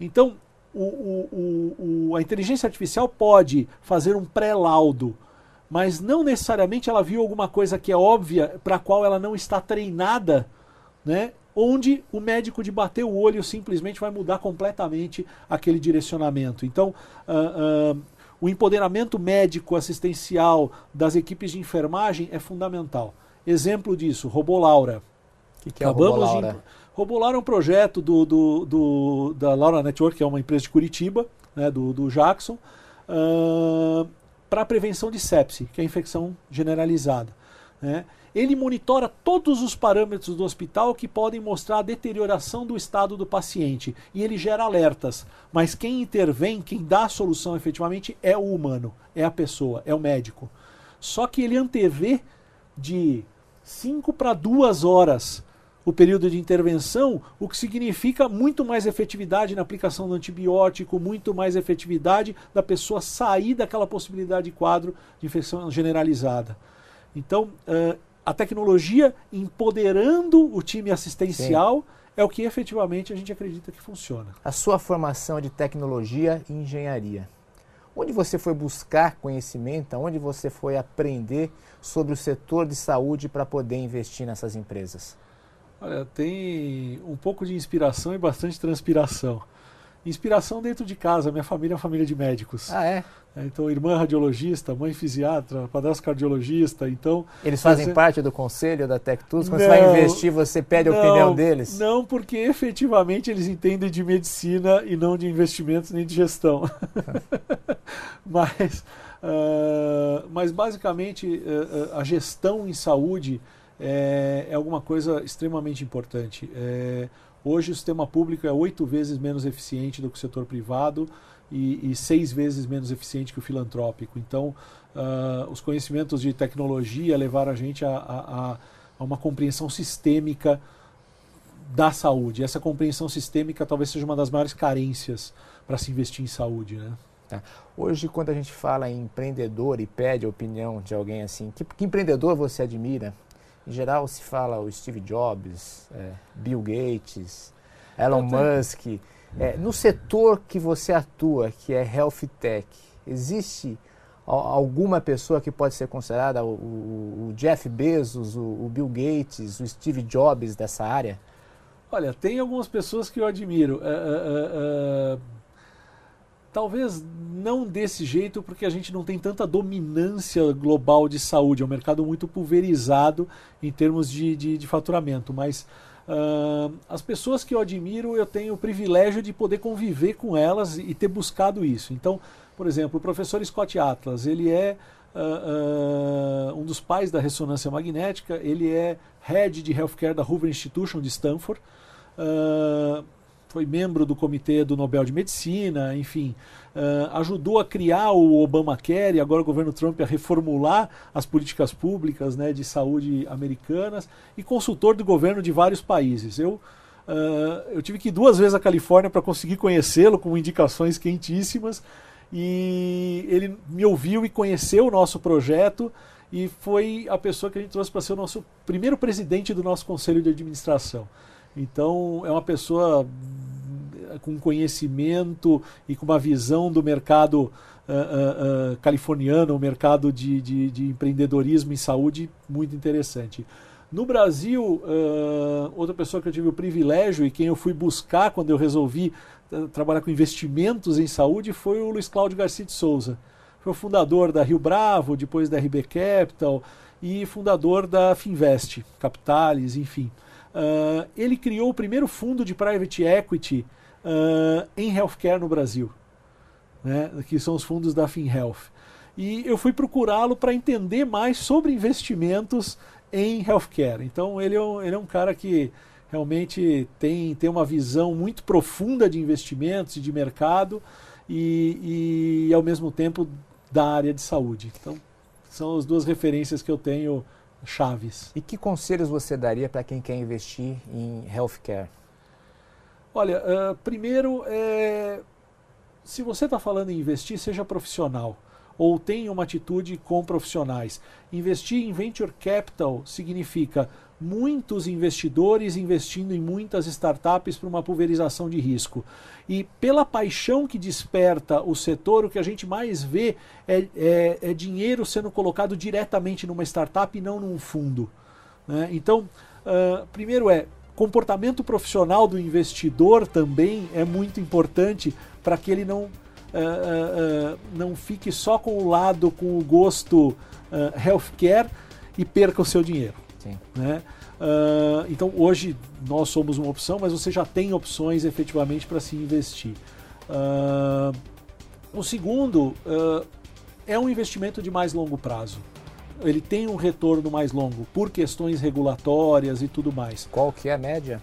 Então, o, o, o, a inteligência artificial pode fazer um pré-laudo, mas não necessariamente ela viu alguma coisa que é óbvia para a qual ela não está treinada né? onde o médico de bater o olho simplesmente vai mudar completamente aquele direcionamento. Então, uh, uh, o empoderamento médico assistencial das equipes de enfermagem é fundamental. Exemplo disso, Robolaura. O que, que é o Robolaura? De... É um projeto do, do, do, da Laura Network, que é uma empresa de Curitiba, né, do, do Jackson, uh, para prevenção de sepse, que é a infecção generalizada. Né? Ele monitora todos os parâmetros do hospital que podem mostrar a deterioração do estado do paciente e ele gera alertas. Mas quem intervém, quem dá a solução efetivamente é o humano, é a pessoa, é o médico. Só que ele antevê de 5 para 2 horas o período de intervenção, o que significa muito mais efetividade na aplicação do antibiótico, muito mais efetividade da pessoa sair daquela possibilidade de quadro de infecção generalizada. Então, uh, a tecnologia empoderando o time assistencial Sim. é o que efetivamente a gente acredita que funciona. A sua formação de tecnologia e engenharia. Onde você foi buscar conhecimento, onde você foi aprender sobre o setor de saúde para poder investir nessas empresas? Olha, tem um pouco de inspiração e bastante transpiração. Inspiração dentro de casa, minha família é uma família de médicos. Ah, é? é então, irmã radiologista, mãe fisiatra, padrasto cardiologista, então... Eles fazem você... parte do conselho da TecTools? Quando não, você vai investir, você pede a opinião deles? Não, porque efetivamente eles entendem de medicina e não de investimentos nem de gestão. mas, uh, mas, basicamente, uh, a gestão em saúde é, é alguma coisa extremamente importante. É, hoje o sistema público é oito vezes menos eficiente do que o setor privado e, seis vezes menos eficiente que o filantrópico. Então, uh, os conhecimentos de tecnologia levaram a gente a, a, a uma compreensão sistêmica da saúde. Essa compreensão sistêmica talvez seja uma das maiores carências para se investir em saúde. Né? Tá. Hoje, quando a gente fala em empreendedor e pede a opinião de alguém assim, que, que empreendedor você admira? Em geral se fala o Steve Jobs, é, Bill Gates, Elon Musk. É, no setor que você atua, que é Health Tech, existe alguma pessoa que pode ser considerada o, o, o Jeff Bezos, o, o, Bill Gates, o Steve Jobs dessa área? Olha, tem algumas pessoas que eu admiro. Uh, uh, uh, Talvez não desse jeito, porque a gente não tem tanta dominância global de saúde. É um mercado muito pulverizado em termos de, de, de faturamento. Mas uh, as pessoas que eu admiro, eu tenho o privilégio de poder conviver com elas e ter buscado isso. Então, por exemplo, o professor Scott Atlas, ele é uh, uh, um dos pais da ressonância magnética, ele é head de healthcare da Hoover Institution de Stanford. Uh, foi membro do comitê do Nobel de Medicina, enfim, uh, ajudou a criar o Obamacare e agora o governo Trump a reformular as políticas públicas né, de saúde americanas e consultor do governo de vários países. Eu, uh, eu tive que ir duas vezes à Califórnia para conseguir conhecê-lo com indicações quentíssimas e ele me ouviu e conheceu o nosso projeto e foi a pessoa que a gente trouxe para ser o nosso primeiro presidente do nosso conselho de administração. Então, é uma pessoa com conhecimento e com uma visão do mercado uh, uh, uh, californiano, o mercado de, de, de, empreendedorismo em saúde muito interessante. No Brasil, outra pessoa que eu tive o privilégio e quem eu fui buscar quando eu resolvi trabalhar com investimentos em saúde foi o Luiz Cláudio Garcia de Souza. Foi o fundador da Rio Bravo, depois da RB Capital e fundador da Finvest, Capitales, enfim. Uh, ele criou o primeiro fundo de private equity uh, em healthcare no Brasil, né, que são os fundos da FinHealth. E eu fui procurá-lo para entender mais sobre investimentos em healthcare. Então ele é um, ele é um cara que realmente tem, tem uma visão muito profunda de investimentos e de mercado e, e ao mesmo tempo da área de saúde. Então são as duas referências que eu tenho chaves. E que conselhos você daria para quem quer investir em healthcare? Olha, uh, primeiro, é, se você está falando em investir, seja profissional ou tenha uma atitude com profissionais. Investir em venture capital significa muitos investidores investindo em muitas startups para uma pulverização de risco. E pela paixão que desperta o setor, o que a gente mais vê é, é, é dinheiro sendo colocado diretamente numa startup e não num fundo. Né? Então, uh, primeiro é comportamento profissional do investidor também é muito importante para que ele não, uh, uh, não fique só com o lado, com o gosto healthcare e perca o seu dinheiro. Sim. Né? Uh, então hoje nós somos uma opção, mas você já tem opções efetivamente para se investir. Uh, o segundo uh, é um investimento de mais longo prazo. Ele tem um retorno mais longo por questões regulatórias e tudo mais. Qual que é a média?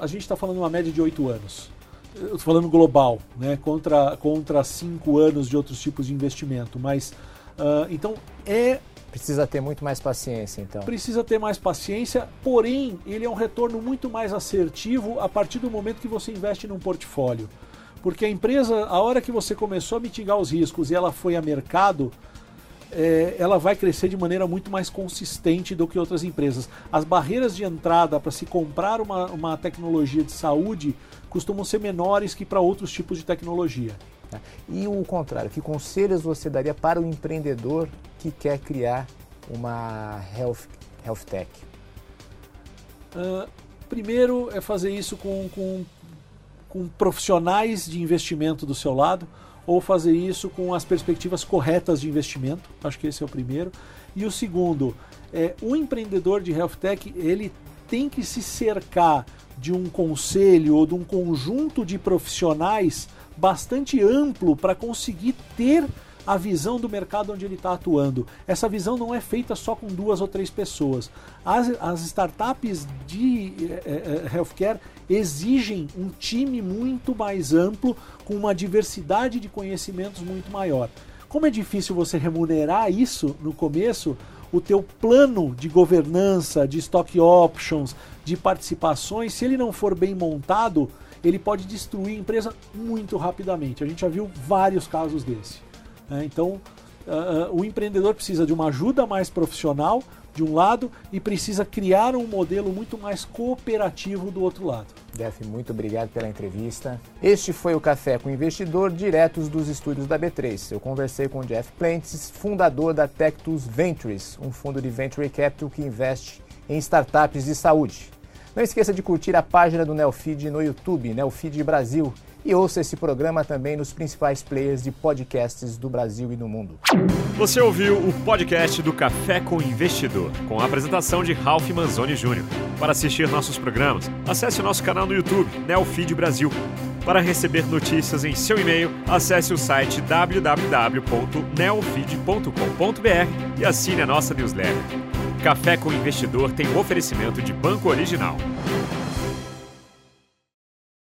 a gente está falando uma média de oito anos. Eu estou falando global, né, contra, contra cinco anos de outros tipos de investimento, mas Uh, então é Precisa ter muito mais paciência, então. Precisa ter mais paciência, porém, ele é um retorno muito mais assertivo a partir do momento que você investe num portfólio. Porque a empresa, a hora que você começou a mitigar os riscos e ela foi a mercado, é, ela vai crescer de maneira muito mais consistente do que outras empresas. As barreiras de entrada para se comprar uma, uma tecnologia de saúde costumam ser menores que para outros tipos de tecnologia. Tá? E o contrário, que conselhos você daria para o empreendedor que quer criar uma health, health tech? Uh, primeiro é fazer isso com, com, com profissionais de investimento do seu lado ou fazer isso com as perspectivas corretas de investimento. Acho que esse é o primeiro. E o segundo, é, o empreendedor de health tech ele tem que se cercar de um conselho ou de um conjunto de profissionais bastante amplo para conseguir ter a visão do mercado onde ele está atuando. Essa visão não é feita só com duas ou três pessoas. As, as startups de é, é, healthcare exigem um time muito mais amplo, com uma diversidade de conhecimentos muito maior. Como é difícil você remunerar isso no começo, o teu plano de governança, de stock options, de participações, se ele não for bem montado, ele pode destruir a empresa muito rapidamente. A gente já viu vários casos desse. Né? Então, uh, o empreendedor precisa de uma ajuda mais profissional, de um lado, e precisa criar um modelo muito mais cooperativo do outro lado. Jeff, muito obrigado pela entrevista. Este foi o Café com o Investidor, diretos dos estúdios da B3. Eu conversei com o Jeff Plentes, fundador da Tectus Ventures, um fundo de venture capital que investe em startups de saúde. Não esqueça de curtir a página do Neofeed no YouTube, Neofeed Brasil, e ouça esse programa também nos principais players de podcasts do Brasil e do mundo. Você ouviu o podcast do Café com Investidor, com a apresentação de Ralph Manzoni Jr. Para assistir nossos programas, acesse o nosso canal no YouTube, Neofeed Brasil. Para receber notícias em seu e-mail, acesse o site www.neofeed.com.br e assine a nossa newsletter. Café com Investidor tem oferecimento de Banco Original.